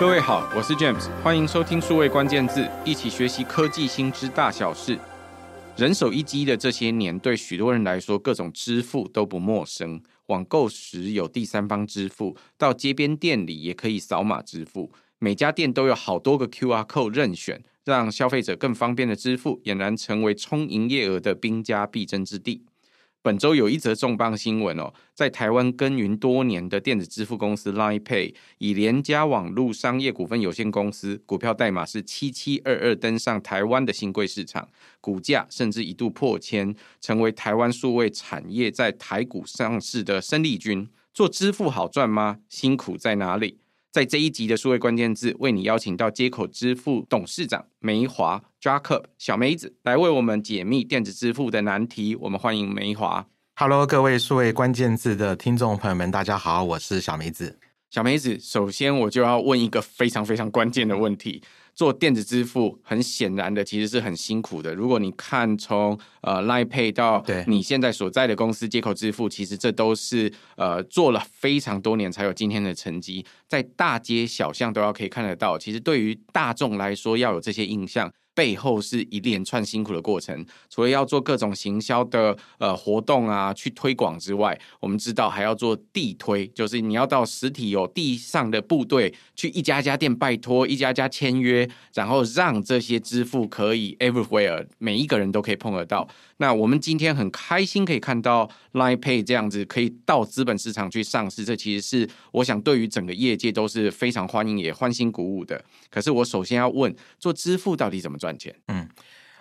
各位好，我是 James，欢迎收听数位关键字，一起学习科技新知大小事。人手一机的这些年，对许多人来说，各种支付都不陌生。网购时有第三方支付，到街边店里也可以扫码支付。每家店都有好多个 QR code 任选，让消费者更方便的支付，俨然成为冲营业额的兵家必争之地。本周有一则重磅新闻哦，在台湾耕耘多年的电子支付公司 Line Pay 以联家网络商业股份有限公司股票代码是七七二二登上台湾的新柜市场，股价甚至一度破千，成为台湾数位产业在台股上市的生力军。做支付好赚吗？辛苦在哪里？在这一集的数位关键字，为你邀请到接口支付董事长梅华 Jacob 小梅子来为我们解密电子支付的难题。我们欢迎梅华。Hello，各位数位关键字的听众朋友们，大家好，我是小梅子。小梅子，首先我就要问一个非常非常关键的问题。做电子支付，很显然的，其实是很辛苦的。如果你看从呃 Line Pay 到你现在所在的公司接口支付，其实这都是呃做了非常多年才有今天的成绩，在大街小巷都要可以看得到。其实对于大众来说，要有这些印象。背后是一连串辛苦的过程，除了要做各种行销的呃活动啊，去推广之外，我们知道还要做地推，就是你要到实体有地上的部队，去一家家店拜托，一家家签约，然后让这些支付可以 everywhere，每一个人都可以碰得到。那我们今天很开心可以看到 Line Pay 这样子可以到资本市场去上市，这其实是我想对于整个业界都是非常欢迎也欢欣鼓舞的。可是我首先要问，做支付到底怎么赚赚钱？嗯，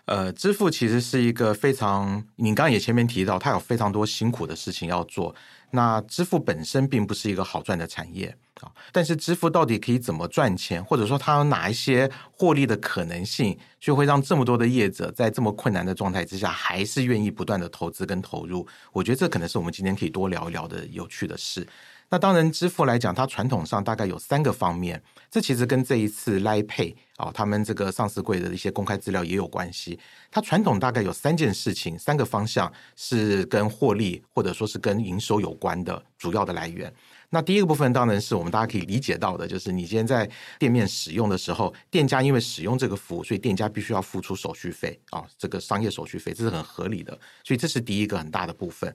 呃，支付其实是一个非常，你刚刚也前面提到，它有非常多辛苦的事情要做。那支付本身并不是一个好赚的产业啊，但是支付到底可以怎么赚钱，或者说它有哪一些获利的可能性，就会让这么多的业者在这么困难的状态之下，还是愿意不断的投资跟投入。我觉得这可能是我们今天可以多聊一聊的有趣的事。那当然，支付来讲，它传统上大概有三个方面，这其实跟这一次 Line Pay 啊，他们这个上市柜的一些公开资料也有关系。它传统大概有三件事情，三个方向是跟获利或者说是跟营收有关的主要的来源。那第一个部分当然是我们大家可以理解到的，就是你今天在店面使用的时候，店家因为使用这个服务，所以店家必须要付出手续费啊，这个商业手续费，这是很合理的。所以这是第一个很大的部分。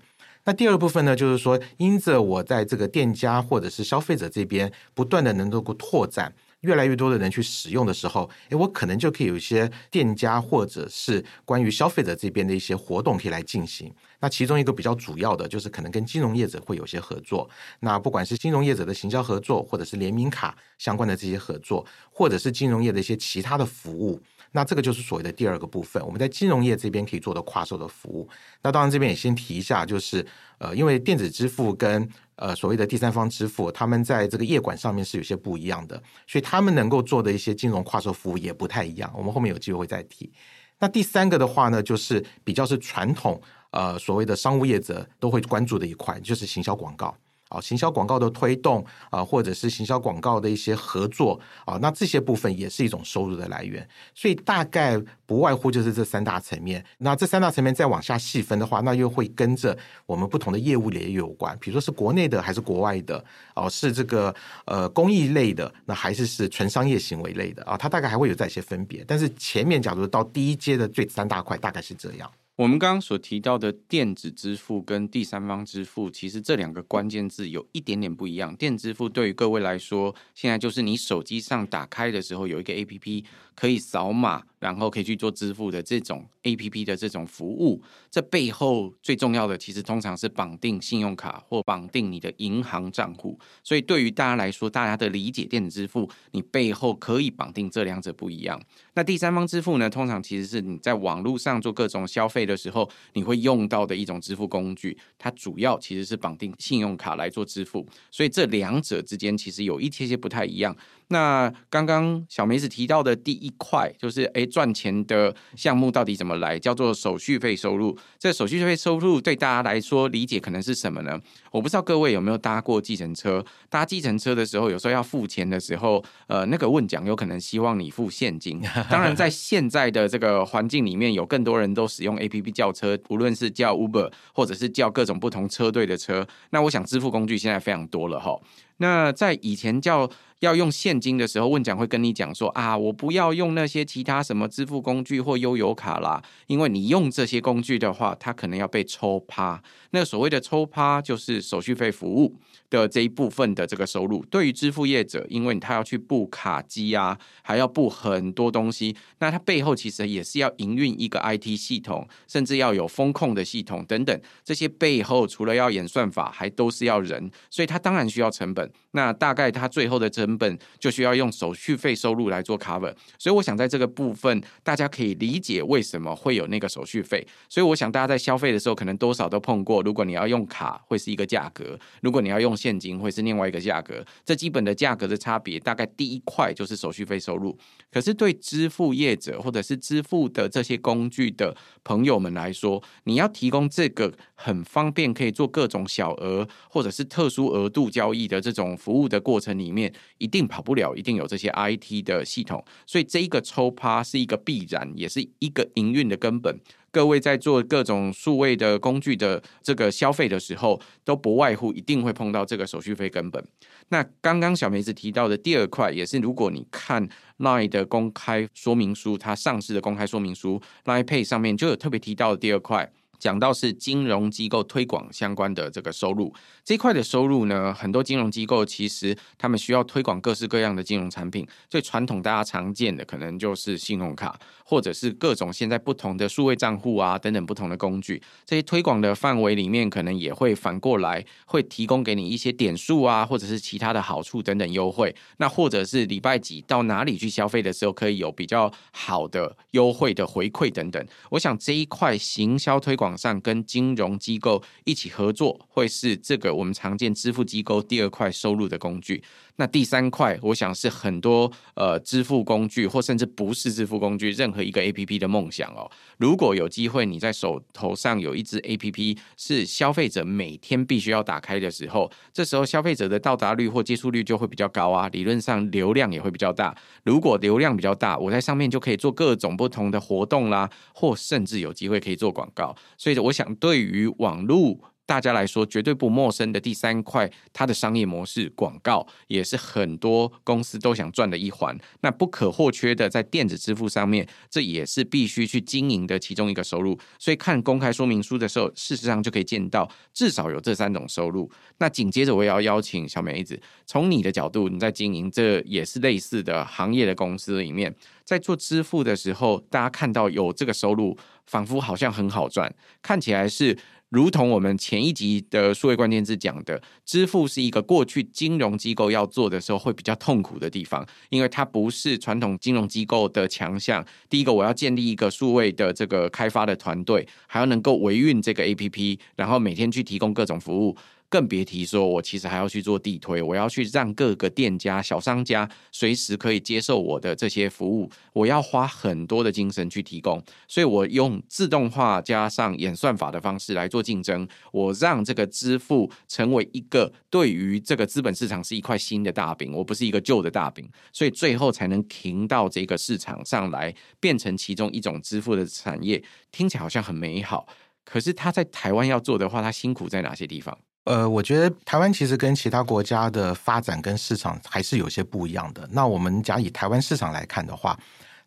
那第二部分呢，就是说，因着我在这个店家或者是消费者这边不断的能够拓展，越来越多的人去使用的时候，诶，我可能就可以有一些店家或者是关于消费者这边的一些活动可以来进行。那其中一个比较主要的就是可能跟金融业者会有些合作。那不管是金融业者的行销合作，或者是联名卡相关的这些合作，或者是金融业的一些其他的服务。那这个就是所谓的第二个部分，我们在金融业这边可以做的跨售的服务。那当然这边也先提一下，就是呃，因为电子支付跟呃所谓的第三方支付，他们在这个业管上面是有些不一样的，所以他们能够做的一些金融跨售服务也不太一样。我们后面有机会会再提。那第三个的话呢，就是比较是传统呃所谓的商务业者都会关注的一块，就是行销广告。啊，行销广告的推动啊，或者是行销广告的一些合作啊，那这些部分也是一种收入的来源。所以大概不外乎就是这三大层面。那这三大层面再往下细分的话，那又会跟着我们不同的业务也有关。比如说是国内的还是国外的？哦，是这个呃公益类的，那还是是纯商业行为类的啊？它大概还会有这些分别。但是前面假如到第一阶的最三大块，大概是这样。我们刚刚所提到的电子支付跟第三方支付，其实这两个关键字有一点点不一样。电子支付对于各位来说，现在就是你手机上打开的时候有一个 APP 可以扫码。然后可以去做支付的这种 APP 的这种服务，这背后最重要的其实通常是绑定信用卡或绑定你的银行账户。所以对于大家来说，大家的理解电子支付，你背后可以绑定这两者不一样。那第三方支付呢，通常其实是你在网络上做各种消费的时候，你会用到的一种支付工具。它主要其实是绑定信用卡来做支付，所以这两者之间其实有一些些不太一样。那刚刚小梅子提到的第一块就是，诶，赚钱的项目到底怎么来？叫做手续费收入。这手续费收入对大家来说理解可能是什么呢？我不知道各位有没有搭过计程车？搭计程车的时候，有时候要付钱的时候，呃，那个问讲有可能希望你付现金。当然，在现在的这个环境里面，有更多人都使用 APP 叫车，无论是叫 Uber 或者是叫各种不同车队的车。那我想支付工具现在非常多了哈。那在以前叫要用现金的时候，问讲会跟你讲说啊，我不要用那些其他什么支付工具或悠游卡啦，因为你用这些工具的话，它可能要被抽趴。那所谓的抽趴就是手续费服务的这一部分的这个收入。对于支付业者，因为他要去布卡机啊，还要布很多东西，那他背后其实也是要营运一个 IT 系统，甚至要有风控的系统等等。这些背后除了要演算法，还都是要人，所以他当然需要成本。but 那大概它最后的成本就需要用手续费收入来做 cover。所以我想在这个部分，大家可以理解为什么会有那个手续费。所以我想大家在消费的时候，可能多少都碰过。如果你要用卡，会是一个价格；如果你要用现金，会是另外一个价格。这基本的价格的差别，大概第一块就是手续费收入。可是对支付业者或者是支付的这些工具的朋友们来说，你要提供这个很方便可以做各种小额或者是特殊额度交易的这种服务的过程里面，一定跑不了，一定有这些 IT 的系统。所以这一个抽趴是一个必然，也是一个营运的根本。各位在做各种数位的工具的这个消费的时候，都不外乎一定会碰到这个手续费根本。那刚刚小梅子提到的第二块，也是如果你看 LINE 的公开说明书，它上市的公开说明书，LINE Pay 上面就有特别提到的第二块。讲到是金融机构推广相关的这个收入，这一块的收入呢，很多金融机构其实他们需要推广各式各样的金融产品。最传统大家常见的可能就是信用卡，或者是各种现在不同的数位账户啊等等不同的工具。这些推广的范围里面，可能也会反过来会提供给你一些点数啊，或者是其他的好处等等优惠。那或者是礼拜几到哪里去消费的时候，可以有比较好的优惠的回馈等等。我想这一块行销推广。上跟金融机构一起合作，会是这个我们常见支付机构第二块收入的工具。那第三块，我想是很多呃支付工具，或甚至不是支付工具，任何一个 APP 的梦想哦。如果有机会，你在手头上有一支 APP，是消费者每天必须要打开的时候，这时候消费者的到达率或接触率就会比较高啊，理论上流量也会比较大。如果流量比较大，我在上面就可以做各种不同的活动啦，或甚至有机会可以做广告。所以我想，对于网络。大家来说绝对不陌生的第三块，它的商业模式广告也是很多公司都想赚的一环。那不可或缺的，在电子支付上面，这也是必须去经营的其中一个收入。所以看公开说明书的时候，事实上就可以见到至少有这三种收入。那紧接着我也要邀请小梅子，从你的角度，你在经营这也是类似的行业的公司里面，在做支付的时候，大家看到有这个收入，仿佛好像很好赚，看起来是。如同我们前一集的数位关键字讲的，支付是一个过去金融机构要做的时候会比较痛苦的地方，因为它不是传统金融机构的强项。第一个，我要建立一个数位的这个开发的团队，还要能够维运这个 APP，然后每天去提供各种服务。更别提说，我其实还要去做地推，我要去让各个店家、小商家随时可以接受我的这些服务，我要花很多的精神去提供，所以我用自动化加上演算法的方式来做竞争，我让这个支付成为一个对于这个资本市场是一块新的大饼，我不是一个旧的大饼，所以最后才能停到这个市场上来，变成其中一种支付的产业，听起来好像很美好，可是他在台湾要做的话，他辛苦在哪些地方？呃，我觉得台湾其实跟其他国家的发展跟市场还是有些不一样的。那我们假以台湾市场来看的话，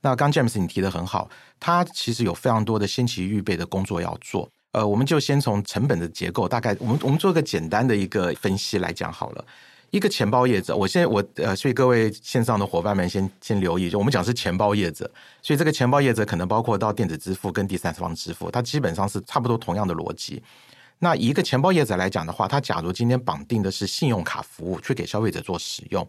那刚 James 你提得很好，它其实有非常多的先期预备的工作要做。呃，我们就先从成本的结构，大概我们我们做个简单的一个分析来讲好了。一个钱包业者，我现在我呃，所以各位线上的伙伴们先先留意，就我们讲是钱包业者，所以这个钱包业者可能包括到电子支付跟第三方支付，它基本上是差不多同样的逻辑。那一个钱包业者来讲的话，他假如今天绑定的是信用卡服务，去给消费者做使用，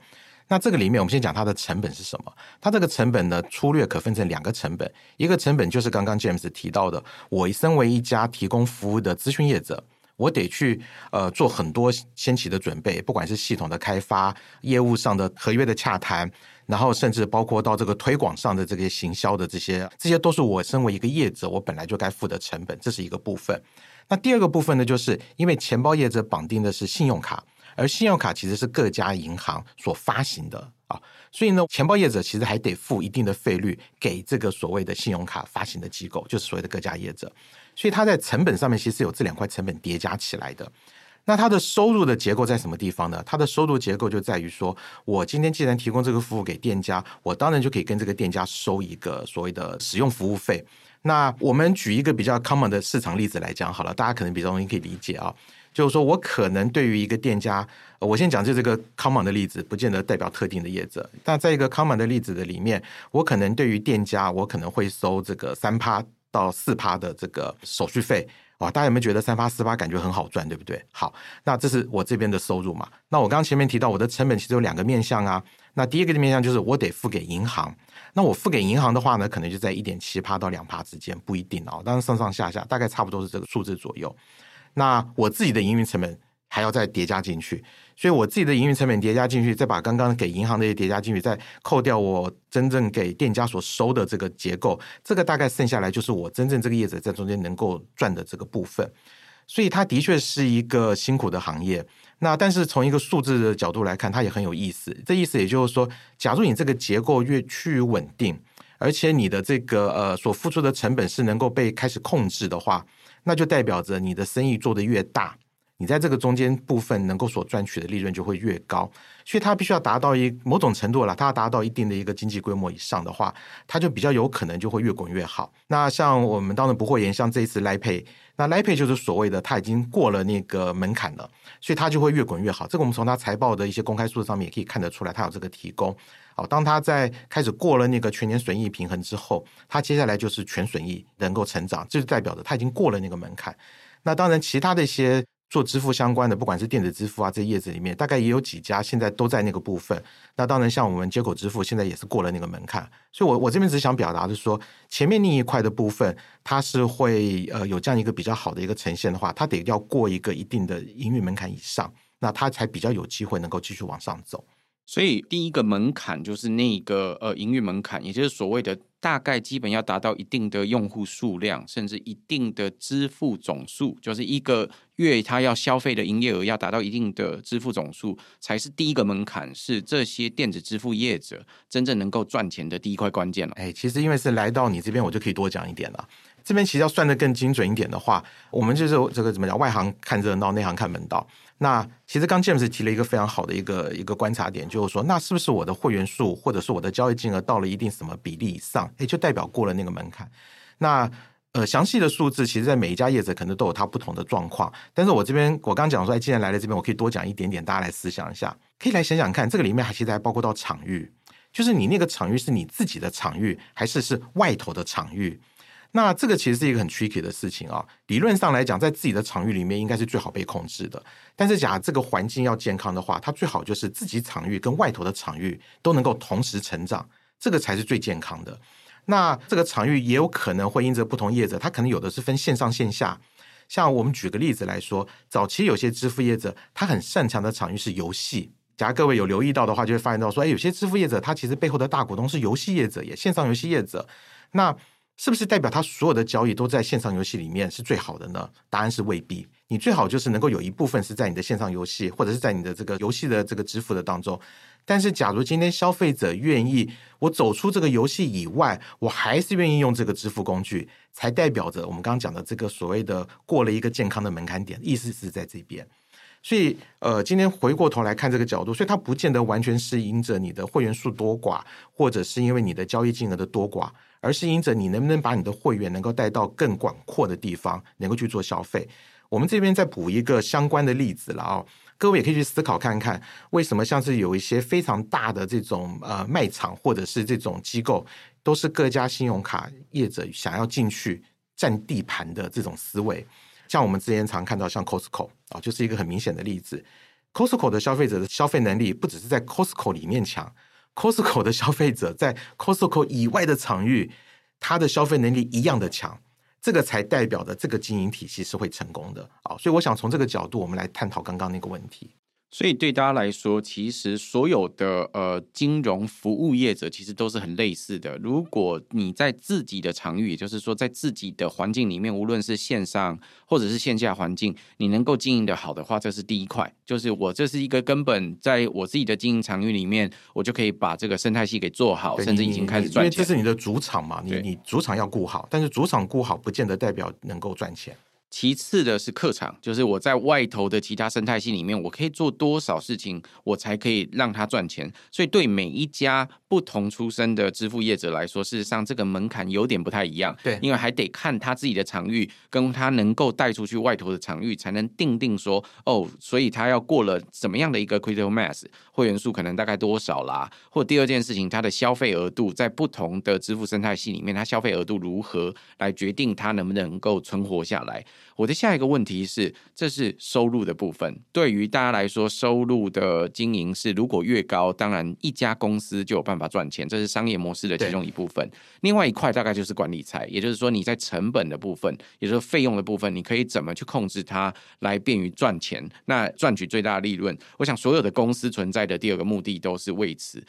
那这个里面我们先讲它的成本是什么？它这个成本呢，粗略可分成两个成本，一个成本就是刚刚 James 提到的，我身为一家提供服务的咨询业者，我得去呃做很多先期的准备，不管是系统的开发、业务上的合约的洽谈，然后甚至包括到这个推广上的这些行销的这些，这些都是我身为一个业者，我本来就该付的成本，这是一个部分。那第二个部分呢，就是因为钱包业者绑定的是信用卡，而信用卡其实是各家银行所发行的啊，所以呢，钱包业者其实还得付一定的费率给这个所谓的信用卡发行的机构，就是所谓的各家业者，所以它在成本上面其实有这两块成本叠加起来的。那它的收入的结构在什么地方呢？它的收入结构就在于说，我今天既然提供这个服务给店家，我当然就可以跟这个店家收一个所谓的使用服务费。那我们举一个比较 common 的市场例子来讲好了，大家可能比较容易可以理解啊。就是说我可能对于一个店家，我先讲就这个 common 的例子，不见得代表特定的业者。但在一个 common 的例子的里面，我可能对于店家，我可能会收这个三趴到四趴的这个手续费。哇，大家有没有觉得三趴四趴感觉很好赚，对不对？好，那这是我这边的收入嘛。那我刚前面提到我的成本其实有两个面向啊。那第一个的面向就是我得付给银行。那我付给银行的话呢，可能就在一点七趴到两趴之间，不一定哦。当然上上下下大概差不多是这个数字左右。那我自己的营运成本还要再叠加进去，所以我自己的营运成本叠加进去，再把刚刚给银行的也叠加进去，再扣掉我真正给店家所收的这个结构，这个大概剩下来就是我真正这个业者在中间能够赚的这个部分。所以它的确是一个辛苦的行业。那但是从一个数字的角度来看，它也很有意思。这意思也就是说，假如你这个结构越趋于稳定，而且你的这个呃所付出的成本是能够被开始控制的话。那就代表着你的生意做得越大，你在这个中间部分能够所赚取的利润就会越高，所以它必须要达到一某种程度了，它要达到一定的一个经济规模以上的话，它就比较有可能就会越滚越好。那像我们当然不会言，像这一次 Lipay，那 Lipay 就是所谓的它已经过了那个门槛了，所以它就会越滚越好。这个我们从它财报的一些公开数字上面也可以看得出来，它有这个提供。好，当它在开始过了那个全年损益平衡之后，它接下来就是全损益能够成长，这就代表着它已经过了那个门槛。那当然，其他的一些做支付相关的，不管是电子支付啊这些业子里面，大概也有几家现在都在那个部分。那当然，像我们接口支付现在也是过了那个门槛。所以我，我我这边只想表达的是说，前面那一块的部分，它是会呃有这样一个比较好的一个呈现的话，它得要过一个一定的营运门槛以上，那它才比较有机会能够继续往上走。所以第一个门槛就是那个呃营运门槛，也就是所谓的大概基本要达到一定的用户数量，甚至一定的支付总数，就是一个月他要消费的营业额要达到一定的支付总数，才是第一个门槛，是这些电子支付业者真正能够赚钱的第一块关键了。哎，其实因为是来到你这边，我就可以多讲一点了。这边其实要算得更精准一点的话，我们就是这个怎么讲？外行看热闹，内行看门道。那其实刚 James 提了一个非常好的一个一个观察点，就是说，那是不是我的会员数或者是我的交易金额到了一定什么比例以上，诶，就代表过了那个门槛？那呃，详细的数字，其实在每一家业者可能都有它不同的状况。但是我这边我刚讲说，哎，既然来了这边，我可以多讲一点点，大家来思想一下，可以来想想看，这个里面还其实还包括到场域，就是你那个场域是你自己的场域，还是是外头的场域？那这个其实是一个很 tricky 的事情啊。理论上来讲，在自己的场域里面应该是最好被控制的。但是，假如这个环境要健康的话，它最好就是自己场域跟外头的场域都能够同时成长，这个才是最健康的。那这个场域也有可能会因着不同业者，它可能有的是分线上线下。像我们举个例子来说，早期有些支付业者，他很擅长的场域是游戏。假如各位有留意到的话，就会发现到说，哎，有些支付业者，他其实背后的大股东是游戏业者，也线上游戏业者。那是不是代表他所有的交易都在线上游戏里面是最好的呢？答案是未必。你最好就是能够有一部分是在你的线上游戏，或者是在你的这个游戏的这个支付的当中。但是，假如今天消费者愿意我走出这个游戏以外，我还是愿意用这个支付工具，才代表着我们刚刚讲的这个所谓的过了一个健康的门槛点，意思是在这边。所以，呃，今天回过头来看这个角度，所以它不见得完全是因着你的会员数多寡，或者是因为你的交易金额的多寡。而是因着你能不能把你的会员能够带到更广阔的地方，能够去做消费。我们这边再补一个相关的例子了啊，各位也可以去思考看看，为什么像是有一些非常大的这种呃卖场或者是这种机构，都是各家信用卡业者想要进去占地盘的这种思维。像我们之前常看到像 Costco 啊，就是一个很明显的例子。Costco 的消费者的消费能力不只是在 Costco 里面强。Costco 的消费者在 Costco 以外的场域，他的消费能力一样的强，这个才代表的这个经营体系是会成功的啊！所以我想从这个角度，我们来探讨刚刚那个问题。所以对大家来说，其实所有的呃金融服务业者其实都是很类似的。如果你在自己的场域，也就是说在自己的环境里面，无论是线上或者是线下环境，你能够经营的好的话，这是第一块，就是我这是一个根本，在我自己的经营场域里面，我就可以把这个生态系给做好，甚至已经开始赚钱。因为这是你的主场嘛，你你主场要顾好，但是主场顾好不见得代表能够赚钱。其次的是客场，就是我在外头的其他生态系里面，我可以做多少事情，我才可以让他赚钱。所以对每一家不同出身的支付业者来说，事实上这个门槛有点不太一样。对，因为还得看他自己的场域，跟他能够带出去外头的场域，才能定定说，哦，所以他要过了怎么样的一个 critical mass，会员数可能大概多少啦？或第二件事情，他的消费额度在不同的支付生态系里面，他消费额度如何来决定他能不能够存活下来？我的下一个问题是，这是收入的部分。对于大家来说，收入的经营是如果越高，当然一家公司就有办法赚钱，这是商业模式的其中一部分。另外一块大概就是管理财，也就是说你在成本的部分，也就是费用的部分，你可以怎么去控制它，来便于赚钱，那赚取最大的利润。我想所有的公司存在的第二个目的都是为此。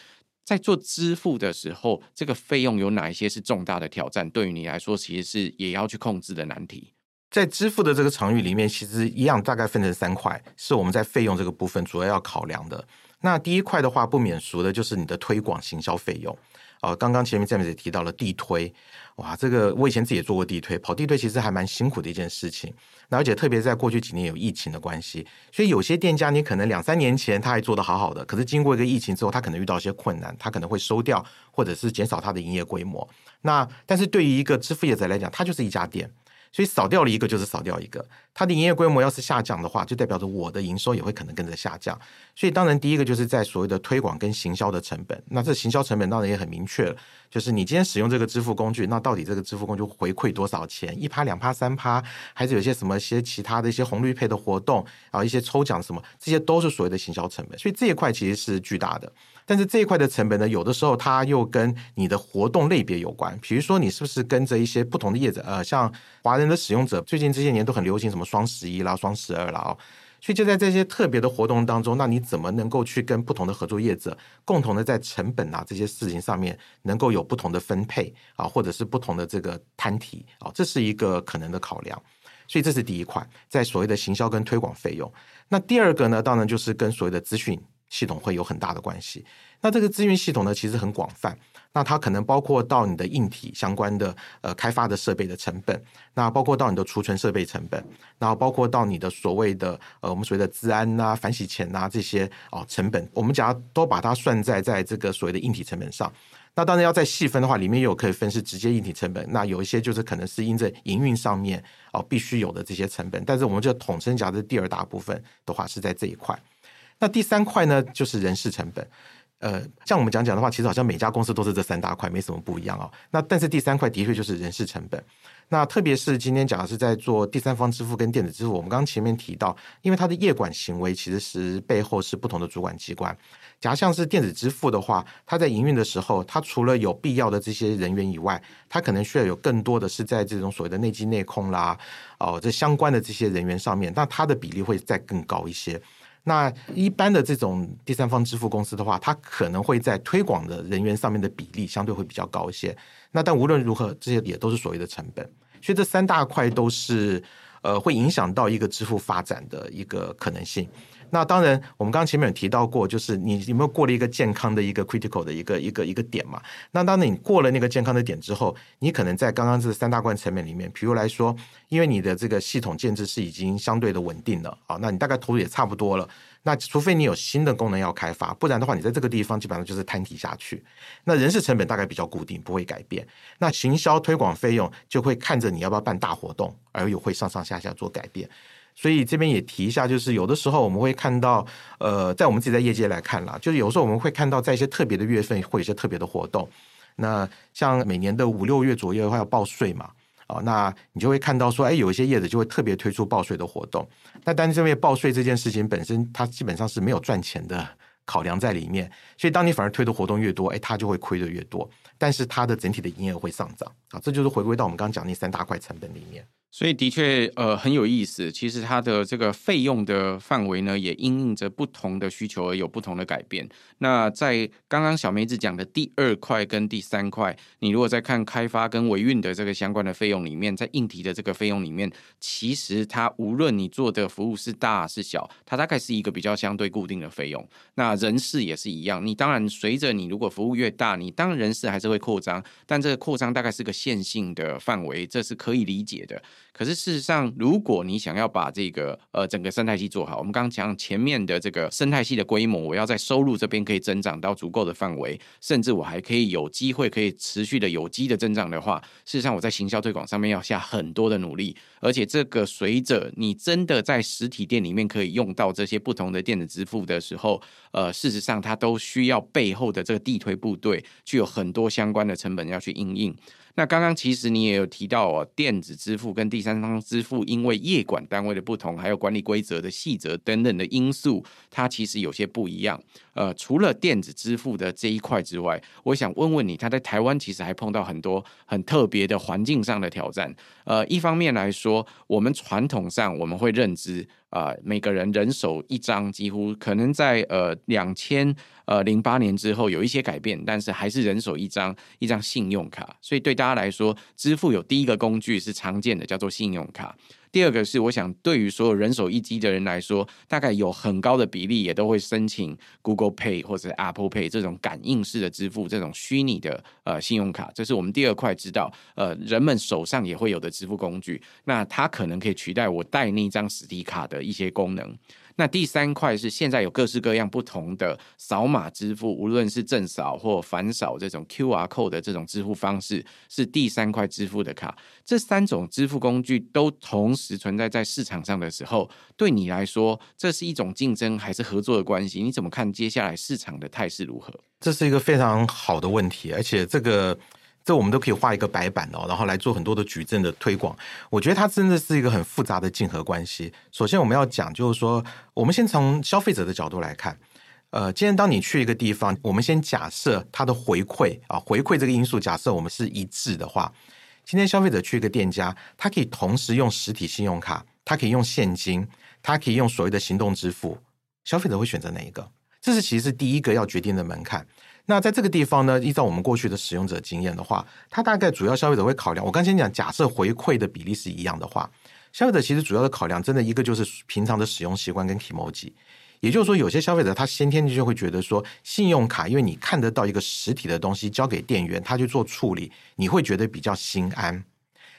在做支付的时候，这个费用有哪一些是重大的挑战？对于你来说，其实是也要去控制的难题。在支付的这个场域里面，其实一样大概分成三块，是我们在费用这个部分主要要考量的。那第一块的话，不免俗的就是你的推广行销费用。呃，刚刚前面 James 也提到了地推，哇，这个我以前自己也做过地推，跑地推其实还蛮辛苦的一件事情。那而且特别在过去几年有疫情的关系，所以有些店家你可能两三年前他还做得好好的，可是经过一个疫情之后，他可能遇到一些困难，他可能会收掉或者是减少他的营业规模。那但是对于一个支付业者来讲，他就是一家店。所以少掉了一个就是少掉一个，它的营业规模要是下降的话，就代表着我的营收也会可能跟着下降。所以当然第一个就是在所谓的推广跟行销的成本，那这行销成本当然也很明确了，就是你今天使用这个支付工具，那到底这个支付工具回馈多少钱？一趴、两趴、三趴，还是有些什么些其他的一些红绿配的活动啊，一些抽奖什么，这些都是所谓的行销成本。所以这一块其实是巨大的。但是这一块的成本呢，有的时候它又跟你的活动类别有关。比如说，你是不是跟着一些不同的业者？呃，像华人的使用者，最近这些年都很流行什么双十一啦、双十二啦哦。所以就在这些特别的活动当中，那你怎么能够去跟不同的合作业者，共同的在成本啊这些事情上面，能够有不同的分配啊，或者是不同的这个摊提啊，这是一个可能的考量。所以这是第一块，在所谓的行销跟推广费用。那第二个呢，当然就是跟所谓的资讯。系统会有很大的关系。那这个资讯系统呢，其实很广泛。那它可能包括到你的硬体相关的呃开发的设备的成本，那包括到你的储存设备成本，然后包括到你的所谓的呃我们所谓的治安呐、反洗钱呐这些哦成本，我们假如都把它算在在这个所谓的硬体成本上。那当然要再细分的话，里面又有可以分是直接硬体成本，那有一些就是可能是因着营运上面哦必须有的这些成本，但是我们就统称讲的第二大部分的话是在这一块。那第三块呢，就是人事成本。呃，像我们讲讲的话，其实好像每家公司都是这三大块，没什么不一样哦。那但是第三块的确就是人事成本。那特别是今天讲的是在做第三方支付跟电子支付，我们刚前面提到，因为它的业管行为其实是背后是不同的主管机关。假如像是电子支付的话，它在营运的时候，它除了有必要的这些人员以外，它可能需要有更多的是在这种所谓的内稽内控啦，哦，这相关的这些人员上面，那它的比例会再更高一些。那一般的这种第三方支付公司的话，它可能会在推广的人员上面的比例相对会比较高一些。那但无论如何，这些也都是所谓的成本。所以这三大块都是呃会影响到一个支付发展的一个可能性。那当然，我们刚前面有提到过，就是你有没有过了一个健康的一个 critical 的一个一个一个点嘛？那当，你过了那个健康的点之后，你可能在刚刚这三大关层面里面，比如来说，因为你的这个系统建制是已经相对的稳定了啊，那你大概投入也差不多了。那除非你有新的功能要开发，不然的话，你在这个地方基本上就是摊提下去。那人事成本大概比较固定，不会改变。那行销推广费用就会看着你要不要办大活动，而有会上上下下做改变。所以这边也提一下，就是有的时候我们会看到，呃，在我们自己在业界来看啦，就是有时候我们会看到，在一些特别的月份会有一些特别的活动。那像每年的五六月左右的话要报税嘛，啊，那你就会看到说，哎，有一些业者就会特别推出报税的活动。那但是因为报税这件事情本身，它基本上是没有赚钱的考量在里面，所以当你反而推的活动越多，哎，它就会亏的越多，但是它的整体的营业额会上涨啊，这就是回归到我们刚刚讲那三大块成本里面。所以的确，呃，很有意思。其实它的这个费用的范围呢，也因应着不同的需求而有不同的改变。那在刚刚小梅子讲的第二块跟第三块，你如果在看开发跟维运的这个相关的费用里面，在硬体的这个费用里面，其实它无论你做的服务是大是小，它大概是一个比较相对固定的费用。那人事也是一样，你当然随着你如果服务越大，你当然人事还是会扩张，但这个扩张大概是个线性的范围，这是可以理解的。可是事实上，如果你想要把这个呃整个生态系做好，我们刚刚讲前面的这个生态系的规模，我要在收入这边可以增长到足够的范围，甚至我还可以有机会可以持续的有机的增长的话，事实上我在行销推广上面要下很多的努力，而且这个随着你真的在实体店里面可以用到这些不同的电子支付的时候，呃，事实上它都需要背后的这个地推部队具有很多相关的成本要去应应。那刚刚其实你也有提到哦，电子支付跟第三方支付，因为业管单位的不同，还有管理规则的细则等等的因素，它其实有些不一样。呃，除了电子支付的这一块之外，我想问问你，他在台湾其实还碰到很多很特别的环境上的挑战。呃，一方面来说，我们传统上我们会认知。啊、每个人人手一张，几乎可能在呃两千呃零八年之后有一些改变，但是还是人手一张一张信用卡。所以对大家来说，支付有第一个工具是常见的，叫做信用卡。第二个是，我想对于所有人手一机的人来说，大概有很高的比例也都会申请 Google Pay 或者 Apple Pay 这种感应式的支付，这种虚拟的呃信用卡，这是我们第二块知道，呃，人们手上也会有的支付工具。那它可能可以取代我带那张实体卡的一些功能。那第三块是现在有各式各样不同的扫码支付，无论是正扫或反扫这种 QR code 的这种支付方式，是第三块支付的卡。这三种支付工具都同时存在在市场上的时候，对你来说，这是一种竞争还是合作的关系？你怎么看接下来市场的态势如何？这是一个非常好的问题，而且这个。这我们都可以画一个白板哦，然后来做很多的矩阵的推广。我觉得它真的是一个很复杂的竞合关系。首先，我们要讲就是说，我们先从消费者的角度来看。呃，今天当你去一个地方，我们先假设它的回馈啊，回馈这个因素，假设我们是一致的话，今天消费者去一个店家，他可以同时用实体信用卡，他可以用现金，他可以用所谓的行动支付，消费者会选择哪一个？这是其实是第一个要决定的门槛。那在这个地方呢，依照我们过去的使用者经验的话，它大概主要消费者会考量。我刚才讲，假设回馈的比例是一样的话，消费者其实主要的考量，真的一个就是平常的使用习惯跟 kimoji。也就是说，有些消费者他先天就会觉得说，信用卡，因为你看得到一个实体的东西交给店员，他去做处理，你会觉得比较心安。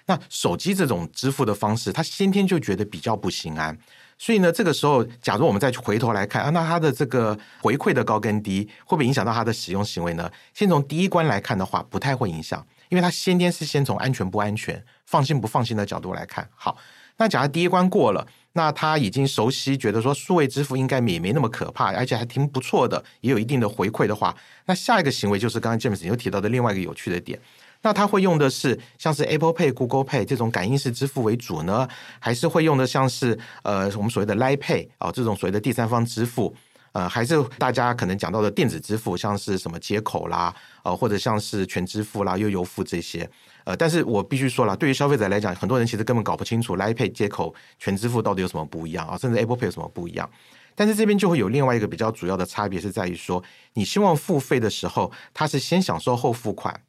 那手机这种支付的方式，他先天就觉得比较不心安。所以呢，这个时候，假如我们再去回头来看啊，那它的这个回馈的高跟低会不会影响到它的使用行为呢？先从第一关来看的话，不太会影响，因为它先天是先从安全不安全、放心不放心的角度来看。好，那假如第一关过了，那他已经熟悉，觉得说数位支付应该也没那么可怕，而且还挺不错的，也有一定的回馈的话，那下一个行为就是刚刚 James 又提到的另外一个有趣的点。那他会用的是像是 Apple Pay、Google Pay 这种感应式支付为主呢，还是会用的像是呃我们所谓的 l i Pay 啊、哦、这种所谓的第三方支付，呃还是大家可能讲到的电子支付，像是什么接口啦，呃或者像是全支付啦、悠游付这些，呃但是我必须说了，对于消费者来讲，很多人其实根本搞不清楚 l i Pay 接口全支付到底有什么不一样啊，甚至 Apple Pay 有什么不一样。但是这边就会有另外一个比较主要的差别是在于说，你希望付费的时候，它是先享受后付款。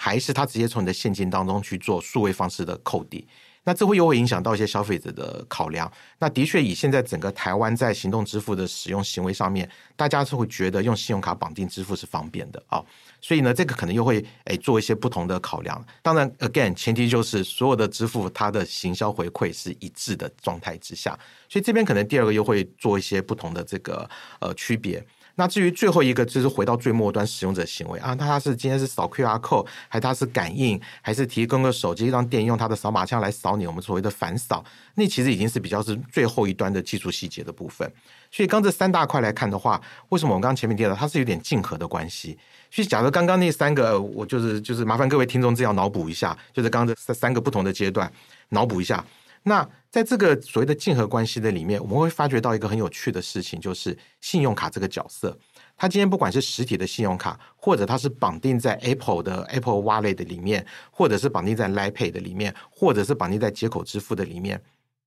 还是他直接从你的现金当中去做数位方式的扣抵，那这会又会影响到一些消费者的考量。那的确，以现在整个台湾在行动支付的使用行为上面，大家是会觉得用信用卡绑定支付是方便的啊、哦。所以呢，这个可能又会诶做一些不同的考量。当然，again，前提就是所有的支付它的行销回馈是一致的状态之下。所以这边可能第二个又会做一些不同的这个呃区别。那至于最后一个，就是回到最末端使用者行为啊，那他是今天是扫 QR code，还是他是感应，还是提供个手机让店用他的扫码枪来扫你？我们所谓的反扫，那其实已经是比较是最后一端的技术细节的部分。所以刚这三大块来看的话，为什么我们刚刚前面提到它是有点竞合的关系？所以假如刚刚那三个，我就是就是麻烦各位听众这样脑补一下，就是刚刚这三个不同的阶段脑补一下。那在这个所谓的竞合关系的里面，我们会发觉到一个很有趣的事情，就是信用卡这个角色。它今天不管是实体的信用卡，或者它是绑定在 Apple 的 Apple Wallet 里面，或者是绑定在 LiPay 的里面，或者是绑定在接口支付的里面，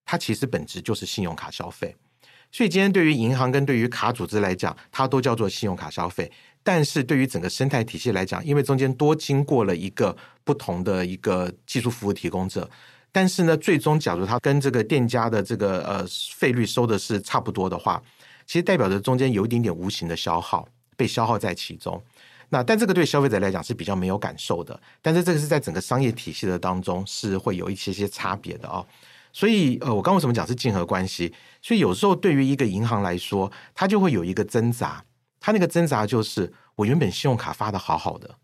它其实本质就是信用卡消费。所以今天对于银行跟对于卡组织来讲，它都叫做信用卡消费。但是对于整个生态体系来讲，因为中间多经过了一个不同的一个技术服务提供者。但是呢，最终假如他跟这个店家的这个呃费率收的是差不多的话，其实代表着中间有一点点无形的消耗被消耗在其中。那但这个对消费者来讲是比较没有感受的，但是这个是在整个商业体系的当中是会有一些些差别的哦。所以呃，我刚为什么讲是竞合关系？所以有时候对于一个银行来说，它就会有一个挣扎，它那个挣扎就是我原本信用卡发的好好的，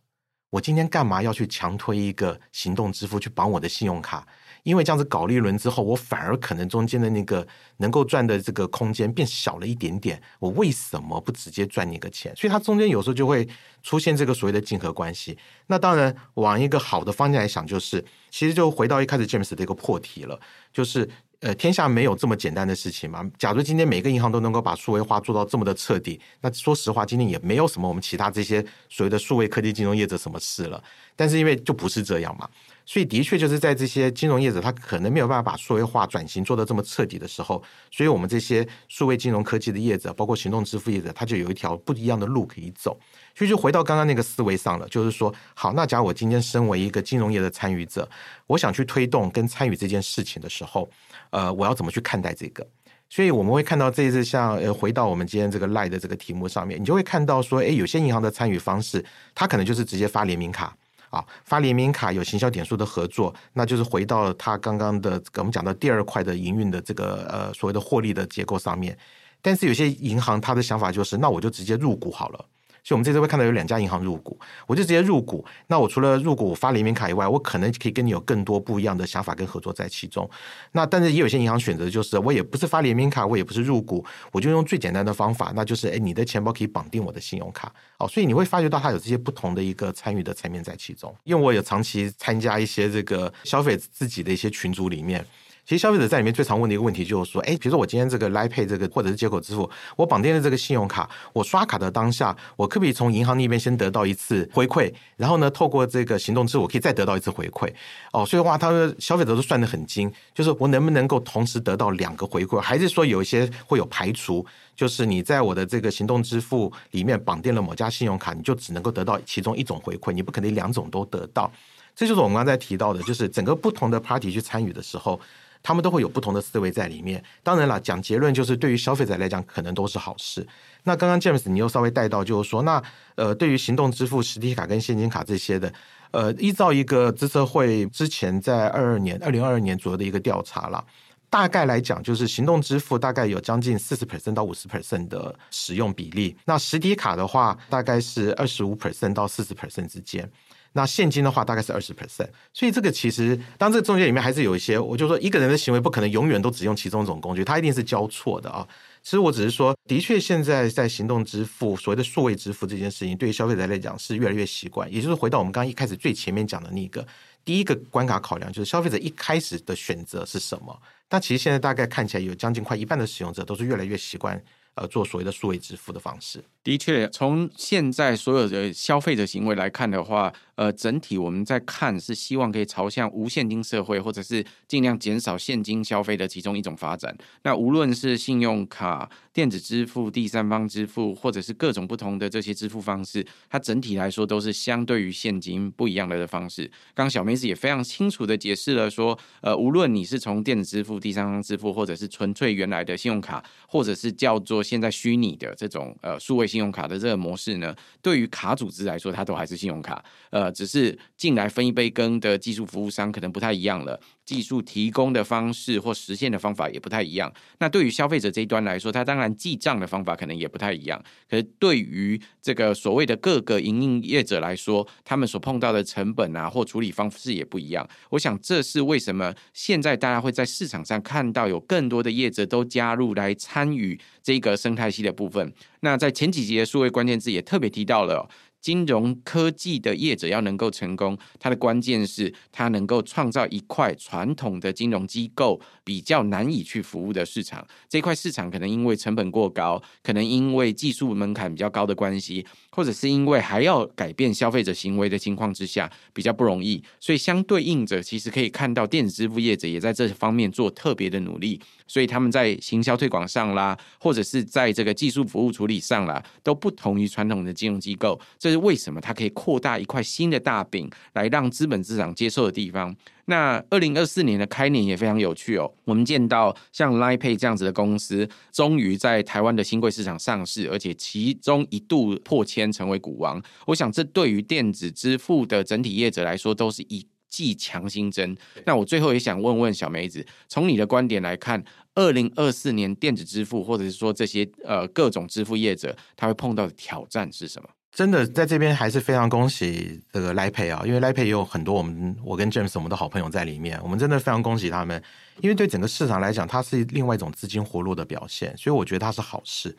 我今天干嘛要去强推一个行动支付去绑我的信用卡？因为这样子搞了一轮之后，我反而可能中间的那个能够赚的这个空间变小了一点点。我为什么不直接赚那个钱？所以它中间有时候就会出现这个所谓的竞合关系。那当然，往一个好的方向来想，就是其实就回到一开始 James 的一个破题了，就是呃，天下没有这么简单的事情嘛。假如今天每个银行都能够把数位化做到这么的彻底，那说实话，今天也没有什么我们其他这些所谓的数位科技金融业者什么事了。但是因为就不是这样嘛。所以的确就是在这些金融业者，他可能没有办法把数位化转型做得这么彻底的时候，所以我们这些数位金融科技的业者，包括行动支付业者，他就有一条不一样的路可以走。所以就回到刚刚那个思维上了，就是说，好，那假如我今天身为一个金融业的参与者，我想去推动跟参与这件事情的时候，呃，我要怎么去看待这个？所以我们会看到这一次像呃，回到我们今天这个 LINE 的这个题目上面，你就会看到说，诶，有些银行的参与方式，它可能就是直接发联名卡。啊，发联名卡有行销点数的合作，那就是回到他刚刚的，我们讲到第二块的营运的这个呃所谓的获利的结构上面。但是有些银行他的想法就是，那我就直接入股好了。所以我们这次会看到有两家银行入股，我就直接入股。那我除了入股发联名卡以外，我可能可以跟你有更多不一样的想法跟合作在其中。那但是也有些银行选择就是，我也不是发联名卡，我也不是入股，我就用最简单的方法，那就是诶，你的钱包可以绑定我的信用卡。哦，所以你会发觉到它有这些不同的一个参与的层面在其中。因为我有长期参加一些这个消费自己的一些群组里面。其实消费者在里面最常问的一个问题就是说，哎，比如说我今天这个 Line Pay 这个或者是接口支付，我绑定了这个信用卡，我刷卡的当下，我可不可以从银行那边先得到一次回馈，然后呢，透过这个行动支付，我可以再得到一次回馈。哦，所以的话，他们消费者都算得很精，就是我能不能够同时得到两个回馈，还是说有一些会有排除，就是你在我的这个行动支付里面绑定了某家信用卡，你就只能够得到其中一种回馈，你不可能两种都得到。这就是我们刚才提到的，就是整个不同的 party 去参与的时候。他们都会有不同的思维在里面。当然了，讲结论就是对于消费者来讲，可能都是好事。那刚刚 James 你又稍微带到，就是说，那呃，对于行动支付、实体卡跟现金卡这些的，呃，依照一个资策会之前在二二年、二零二二年左右的一个调查啦，大概来讲，就是行动支付大概有将近四十 percent 到五十 percent 的使用比例。那实体卡的话，大概是二十五 percent 到四十 percent 之间。那现金的话大概是二十 percent，所以这个其实当这个中间里面还是有一些，我就说一个人的行为不可能永远都只用其中一种工具，它一定是交错的啊。其实我只是说，的确现在在行动支付，所谓的数位支付这件事情，对于消费者来讲是越来越习惯。也就是回到我们刚刚一开始最前面讲的那个第一个关卡考量，就是消费者一开始的选择是什么？但其实现在大概看起来有将近快一半的使用者都是越来越习惯呃做所谓的数位支付的方式。的确，从现在所有的消费者行为来看的话，呃，整体我们在看是希望可以朝向无现金社会，或者是尽量减少现金消费的其中一种发展。那无论是信用卡、电子支付、第三方支付，或者是各种不同的这些支付方式，它整体来说都是相对于现金不一样的的方式。刚小梅子也非常清楚的解释了说，呃，无论你是从电子支付、第三方支付，或者是纯粹原来的信用卡，或者是叫做现在虚拟的这种呃数位。信用卡的这个模式呢，对于卡组织来说，它都还是信用卡，呃，只是进来分一杯羹的技术服务商可能不太一样了。技术提供的方式或实现的方法也不太一样。那对于消费者这一端来说，他当然记账的方法可能也不太一样。可是对于这个所谓的各个营运业者来说，他们所碰到的成本啊或处理方式也不一样。我想这是为什么现在大家会在市场上看到有更多的业者都加入来参与这个生态系的部分。那在前几集的数位关键字也特别提到了。金融科技的业者要能够成功，它的关键是它能够创造一块传统的金融机构比较难以去服务的市场。这块市场可能因为成本过高，可能因为技术门槛比较高的关系，或者是因为还要改变消费者行为的情况之下，比较不容易。所以相对应着，其实可以看到电子支付业者也在这方面做特别的努力。所以他们在行销推广上啦，或者是在这个技术服务处理上啦，都不同于传统的金融机构。这是为什么它可以扩大一块新的大饼，来让资本市场接受的地方。那二零二四年的开年也非常有趣哦，我们见到像 Line Pay 这样子的公司，终于在台湾的新贵市场上市，而且其中一度破千成为股王。我想这对于电子支付的整体业者来说，都是一剂强心针。那我最后也想问问小梅子，从你的观点来看，二零二四年电子支付或者是说这些呃各种支付业者，他会碰到的挑战是什么？真的在这边还是非常恭喜这个赖佩啊，因为赖佩也有很多我们我跟 James 我们的好朋友在里面，我们真的非常恭喜他们，因为对整个市场来讲，它是另外一种资金活络的表现，所以我觉得它是好事。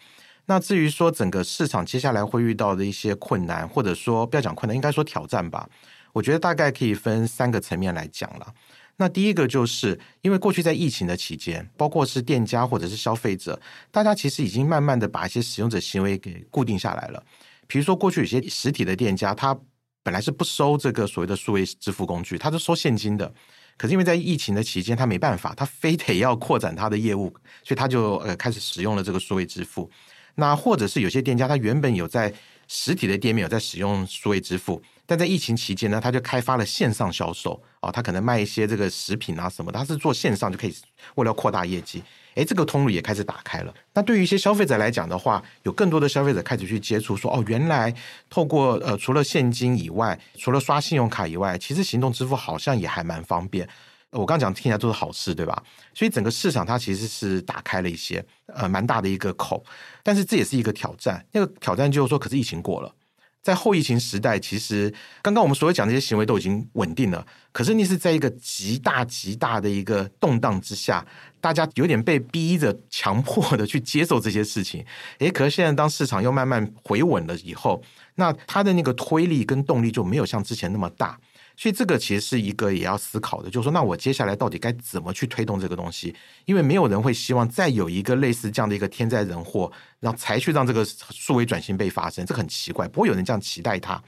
那至于说整个市场接下来会遇到的一些困难，或者说不要讲困难，应该说挑战吧，我觉得大概可以分三个层面来讲了。那第一个就是因为过去在疫情的期间，包括是店家或者是消费者，大家其实已经慢慢的把一些使用者行为给固定下来了。比如说，过去有些实体的店家，他本来是不收这个所谓的数位支付工具，他是收现金的。可是因为在疫情的期间，他没办法，他非得要扩展他的业务，所以他就呃开始使用了这个数位支付。那或者是有些店家，他原本有在实体的店面有在使用数位支付，但在疫情期间呢，他就开发了线上销售啊，他可能卖一些这个食品啊什么，他是做线上就可以为了扩大业绩。哎，这个通路也开始打开了。那对于一些消费者来讲的话，有更多的消费者开始去接触，说哦，原来透过呃除了现金以外，除了刷信用卡以外，其实行动支付好像也还蛮方便。我刚讲听起来都是好事，对吧？所以整个市场它其实是打开了一些呃蛮大的一个口，但是这也是一个挑战。那个挑战就是说，可是疫情过了。在后疫情时代，其实刚刚我们所有讲这些行为都已经稳定了。可是你是在一个极大极大的一个动荡之下，大家有点被逼着、强迫的去接受这些事情。诶，可是现在当市场又慢慢回稳了以后，那它的那个推力跟动力就没有像之前那么大。所以这个其实是一个也要思考的，就是说，那我接下来到底该怎么去推动这个东西？因为没有人会希望再有一个类似这样的一个天灾人祸，然后才去让这个数位转型被发生，这很奇怪，不会有人这样期待它。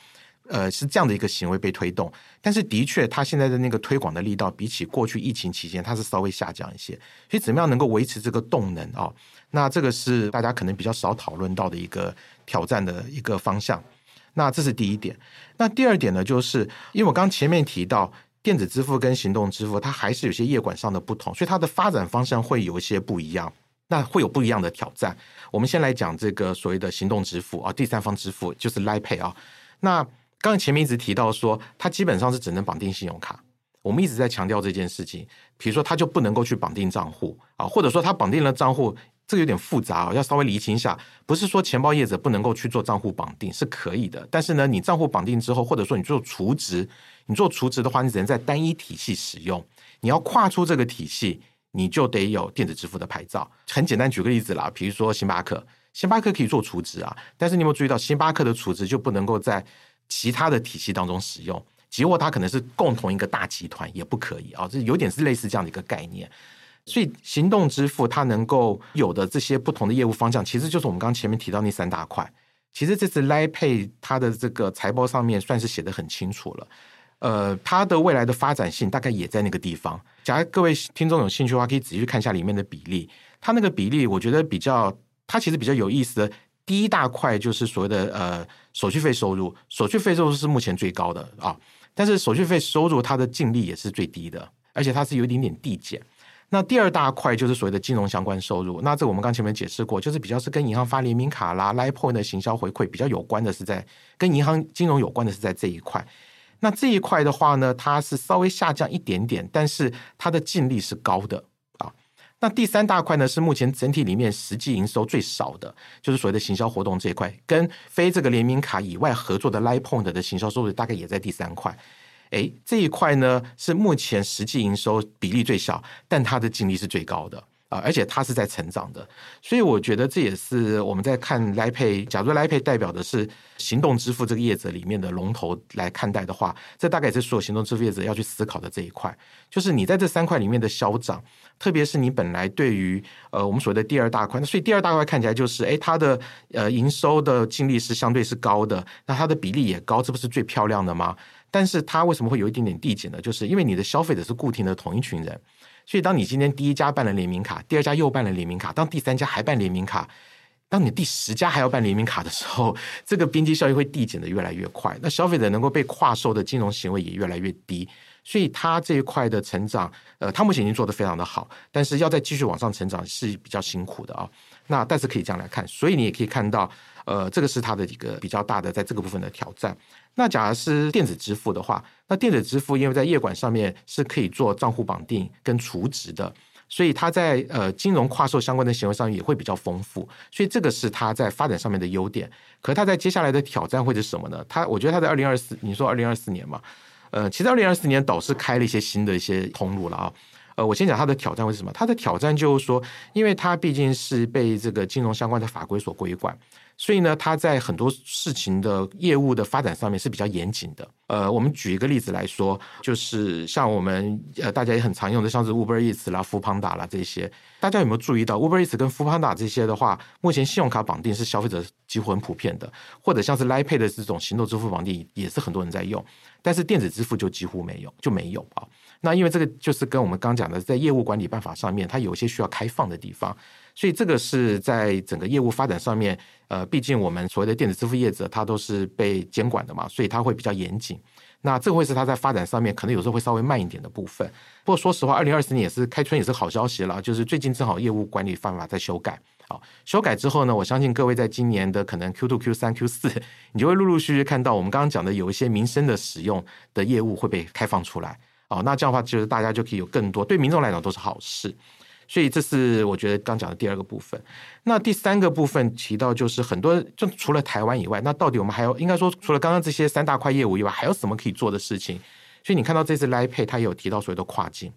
呃，是这样的一个行为被推动，但是的确，它现在的那个推广的力道，比起过去疫情期间，它是稍微下降一些。所以，怎么样能够维持这个动能啊？那这个是大家可能比较少讨论到的一个挑战的一个方向。那这是第一点。那第二点呢，就是因为我刚前面提到电子支付跟行动支付，它还是有些业管上的不同，所以它的发展方向会有一些不一样。那会有不一样的挑战。我们先来讲这个所谓的行动支付啊，第三方支付就是 l i p a y 啊。那刚才前面一直提到说，它基本上是只能绑定信用卡。我们一直在强调这件事情，比如说它就不能够去绑定账户啊，或者说它绑定了账户。这个有点复杂啊，要稍微厘清一下。不是说钱包业者不能够去做账户绑定，是可以的。但是呢，你账户绑定之后，或者说你做储值，你做储值的话，你只能在单一体系使用。你要跨出这个体系，你就得有电子支付的牌照。很简单，举个例子啦，比如说星巴克，星巴克可以做储值啊，但是你有没有注意到，星巴克的储值就不能够在其他的体系当中使用？即或它可能是共同一个大集团，也不可以啊。这有点是类似这样的一个概念。所以，行动支付它能够有的这些不同的业务方向，其实就是我们刚前面提到那三大块。其实这次 l i Pay 它的这个财报上面算是写得很清楚了。呃，它的未来的发展性大概也在那个地方。假如各位听众有兴趣的话，可以仔细去看一下里面的比例。它那个比例，我觉得比较，它其实比较有意思的。第一大块就是所谓的呃手续费收入，手续费收入是目前最高的啊，但是手续费收入它的净利也是最低的，而且它是有一点点递减。那第二大块就是所谓的金融相关收入，那这我们刚前面解释过，就是比较是跟银行发联名卡啦、Line Point 的行销回馈比较有关的，是在跟银行金融有关的是在这一块。那这一块的话呢，它是稍微下降一点点，但是它的净利是高的啊。那第三大块呢，是目前整体里面实际营收最少的，就是所谓的行销活动这一块，跟非这个联名卡以外合作的 Line Point 的行销收入大概也在第三块。哎，这一块呢是目前实际营收比例最小，但它的净利是最高的。啊，而且它是在成长的，所以我觉得这也是我们在看 Line Pay，假如 Line Pay 代表的是行动支付这个业者里面的龙头来看待的话，这大概也是所有行动支付业者要去思考的这一块，就是你在这三块里面的消长，特别是你本来对于呃我们所谓的第二大块，那所以第二大块看起来就是哎它的呃营收的净利是相对是高的，那它的比例也高，这不是最漂亮的吗？但是它为什么会有一点点递减呢？就是因为你的消费者是固定的同一群人，所以当你今天第一家办了联名卡，第二家又办了联名卡，当第三家还办联名卡，当你第十家还要办联名卡的时候，这个边际效益会递减的越来越快，那消费者能够被跨售的金融行为也越来越低。所以它这一块的成长，呃，它目前已经做得非常的好，但是要再继续往上成长是比较辛苦的啊。那但是可以这样来看，所以你也可以看到，呃，这个是它的一个比较大的在这个部分的挑战。那假如是电子支付的话，那电子支付因为在业管上面是可以做账户绑定跟储值的，所以它在呃金融跨售相关的行为上也会比较丰富，所以这个是它在发展上面的优点。可它在接下来的挑战会是什么呢？它我觉得它在二零二四，你说二零二四年嘛？呃，其实二零二四年倒是开了一些新的一些通路了啊。呃，我先讲它的挑战会是什么？它的挑战就是说，因为它毕竟是被这个金融相关的法规所规管。所以呢，它在很多事情的业务的发展上面是比较严谨的。呃，我们举一个例子来说，就是像我们呃大家也很常用的，像是 Uber Eats 啦、f o o p a n d a 啦这些，大家有没有注意到 Uber Eats 跟 f o o p a n d a 这些的话，目前信用卡绑定是消费者几乎很普遍的，或者像是 Line Pay 的这种行动支付绑定也是很多人在用，但是电子支付就几乎没有，就没有啊。那因为这个就是跟我们刚讲的，在业务管理办法上面，它有一些需要开放的地方。所以这个是在整个业务发展上面，呃，毕竟我们所谓的电子支付业者，它都是被监管的嘛，所以它会比较严谨。那这会是它在发展上面可能有时候会稍微慢一点的部分。不过说实话，二零二四年也是开春，也是好消息了，就是最近正好业务管理办法在修改，好，修改之后呢，我相信各位在今年的可能 Q two、Q 三、Q 四，你就会陆陆续续看到我们刚刚讲的有一些民生的使用的业务会被开放出来，哦，那这样的话就是大家就可以有更多，对民众来讲都是好事。所以这是我觉得刚讲的第二个部分。那第三个部分提到就是很多，就除了台湾以外，那到底我们还有应该说除了刚刚这些三大块业务以外，还有什么可以做的事情？所以你看到这次 Line Pay 它也有提到所谓的跨境。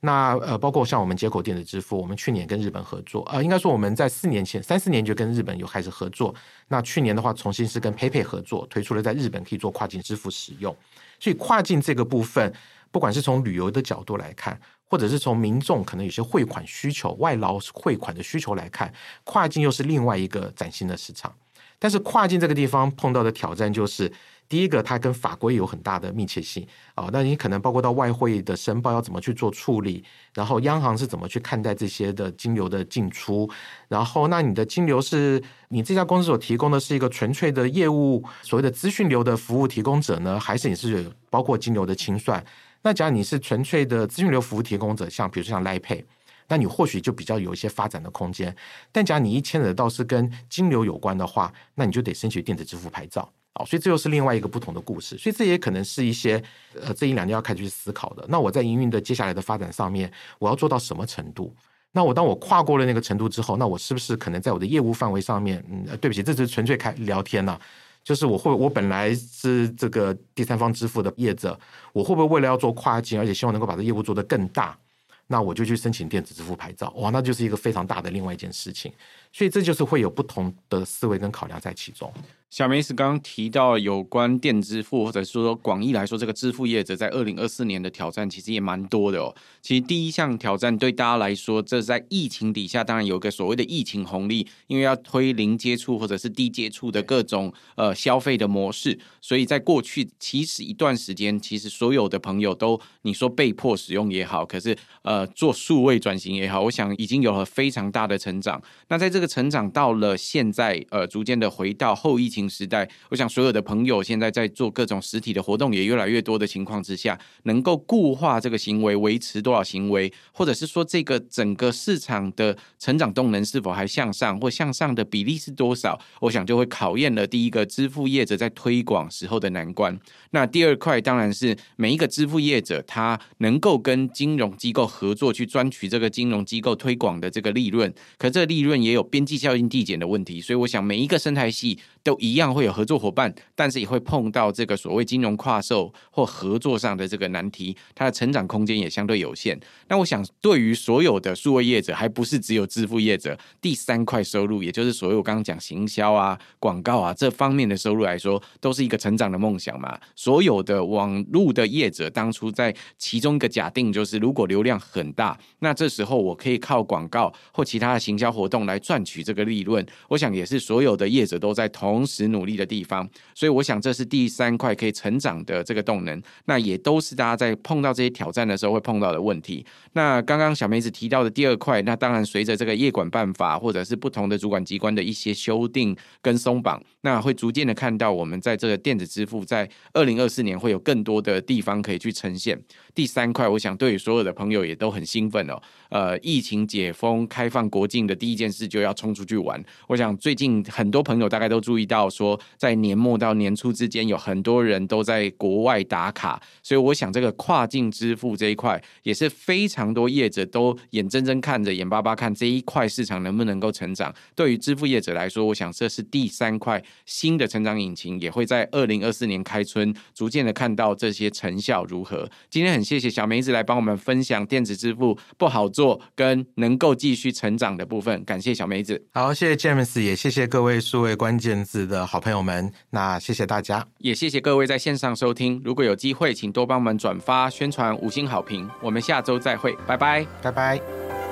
那呃，包括像我们接口电子支付，我们去年跟日本合作，呃，应该说我们在四年前、三四年就跟日本有开始合作。那去年的话，重新是跟 PayPay 合作，推出了在日本可以做跨境支付使用。所以跨境这个部分，不管是从旅游的角度来看，或者是从民众可能有些汇款需求、外劳汇款的需求来看，跨境又是另外一个崭新的市场。但是跨境这个地方碰到的挑战就是，第一个它跟法规有很大的密切性啊，那你可能包括到外汇的申报要怎么去做处理，然后央行是怎么去看待这些的金流的进出，然后那你的金流是你这家公司所提供的是一个纯粹的业务所谓的资讯流的服务提供者呢，还是你是包括金流的清算？那假如你是纯粹的资讯流服务提供者，像比如说像 l i p a y 那你或许就比较有一些发展的空间。但假如你一牵扯到是跟金流有关的话，那你就得申请电子支付牌照。好，所以这又是另外一个不同的故事。所以这也可能是一些呃这一两年要开始去思考的。那我在营运的接下来的发展上面，我要做到什么程度？那我当我跨过了那个程度之后，那我是不是可能在我的业务范围上面？嗯，对不起，这是纯粹开聊天了啊。就是我会，我本来是这个第三方支付的业者，我会不会为了要做跨境，而且希望能够把这业务做得更大，那我就去申请电子支付牌照，哇，那就是一个非常大的另外一件事情。所以这就是会有不同的思维跟考量在其中。小梅是刚刚提到有关电支付，或者说广义来说，这个支付业者在二零二四年的挑战其实也蛮多的哦。其实第一项挑战对大家来说，这在疫情底下，当然有个所谓的疫情红利，因为要推零接触或者是低接触的各种呃消费的模式，所以在过去其实一段时间，其实所有的朋友都你说被迫使用也好，可是呃做数位转型也好，我想已经有了非常大的成长。那在这个成长到了现在，呃，逐渐的回到后疫情。时代，我想所有的朋友现在在做各种实体的活动也越来越多的情况之下，能够固化这个行为，维持多少行为，或者是说这个整个市场的成长动能是否还向上，或向上的比例是多少？我想就会考验了第一个支付业者在推广时候的难关。那第二块当然是每一个支付业者他能够跟金融机构合作去赚取这个金融机构推广的这个利润，可这利润也有边际效应递减的问题。所以我想每一个生态系都一样会有合作伙伴，但是也会碰到这个所谓金融跨售或合作上的这个难题，它的成长空间也相对有限。那我想，对于所有的数位业者，还不是只有支付业者，第三块收入，也就是所谓我刚刚讲行销啊、广告啊这方面的收入来说，都是一个成长的梦想嘛。所有的网络的业者，当初在其中一个假定就是，如果流量很大，那这时候我可以靠广告或其他的行销活动来赚取这个利润。我想也是所有的业者都在同。同时努力的地方。所以我想这是第三块可以成长的这个动能。那也都是大家在碰到这些挑战的时候会碰到的问题。那刚刚小梅子提到的第二块，那当然随着这个业管办法或者是不同的主管机关的一些修订跟松绑，那会逐渐的看到我们在这个电子支付在二零二四年会有更多的地方可以去呈现。第三块，我想对于所有的朋友也都很兴奋哦。呃，疫情解封、开放国境的第一件事就要冲出去玩。我想最近很多朋友大概都注意到，说在年末到年初之间，有很多人都在国外打卡，所以我想这个跨境支付这一块也是非常多业者都眼睁睁看着、眼巴巴看这一块市场能不能够成长。对于支付业者来说，我想这是第三块新的成长引擎，也会在二零二四年开春逐渐的看到这些成效如何。今天很谢谢小梅子来帮我们分享电子支付不好做跟能够继续成长的部分，感谢小梅子。好，谢谢 James，也谢谢各位数位关键的好朋友们。那谢谢大家，也谢谢各位在线上收听。如果有机会，请多帮我们转发宣传，五星好评。我们下周再会，拜拜，拜拜。